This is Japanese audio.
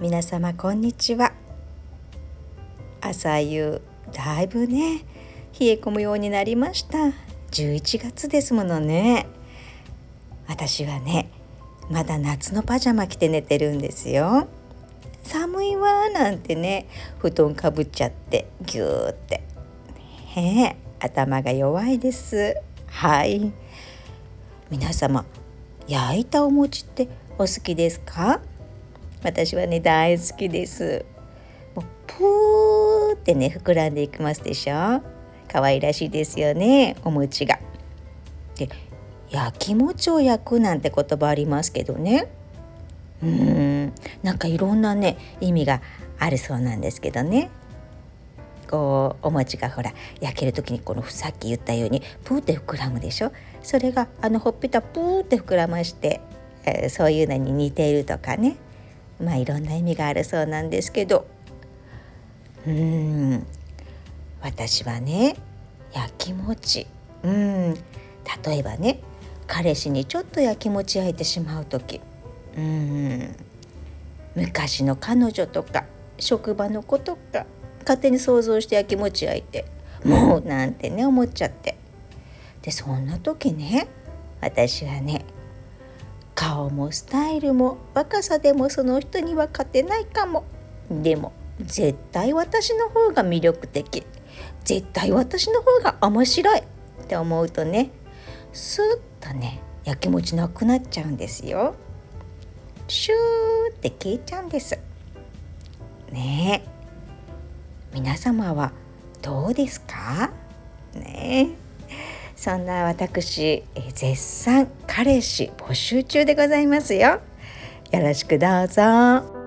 皆様こんにちは。朝夕だいぶね冷え込むようになりました。11月ですものね。私はねまだ夏のパジャマ着て寝てるんですよ。寒いわなんてね布団かぶっちゃってぎゅーって。へえ頭が弱いです。はい。皆様焼いたお餅ってお好きですか？私はね大好きです。もうプーってね膨らんでいきますでしょ？可愛らしいですよねお餅が。で焼き餅を焼くなんて言葉ありますけどね。うんなんかいろんなね意味があるそうなんですけどね。こうお餅がほら焼ける時にこのさっき言ったようにプーって膨らむでしょ？それがあのほっぺたプーって膨らまして、えー、そういうのに似ているとかね。まあいろんな意味があるそうなんですけど。うん。私はね焼き餅。うん。例えばね彼氏にちょっと焼き餅焼いてしまう時。うん。昔の彼女とか職場の子とか勝手に想像して焼き餅焼いてもうなんてね思っちゃって。でそんな時ね私はね顔もスタイルも若さでもその人には勝てないかも。でも絶対私の方が魅力的。絶対私の方が面白い。って思うとねスーッとねやきもちなくなっちゃうんですよ。シューって消えちゃうんです。ねえ。皆様はどうですか？ねそんな私絶賛彼氏募集中でございますよよろしくどうぞ。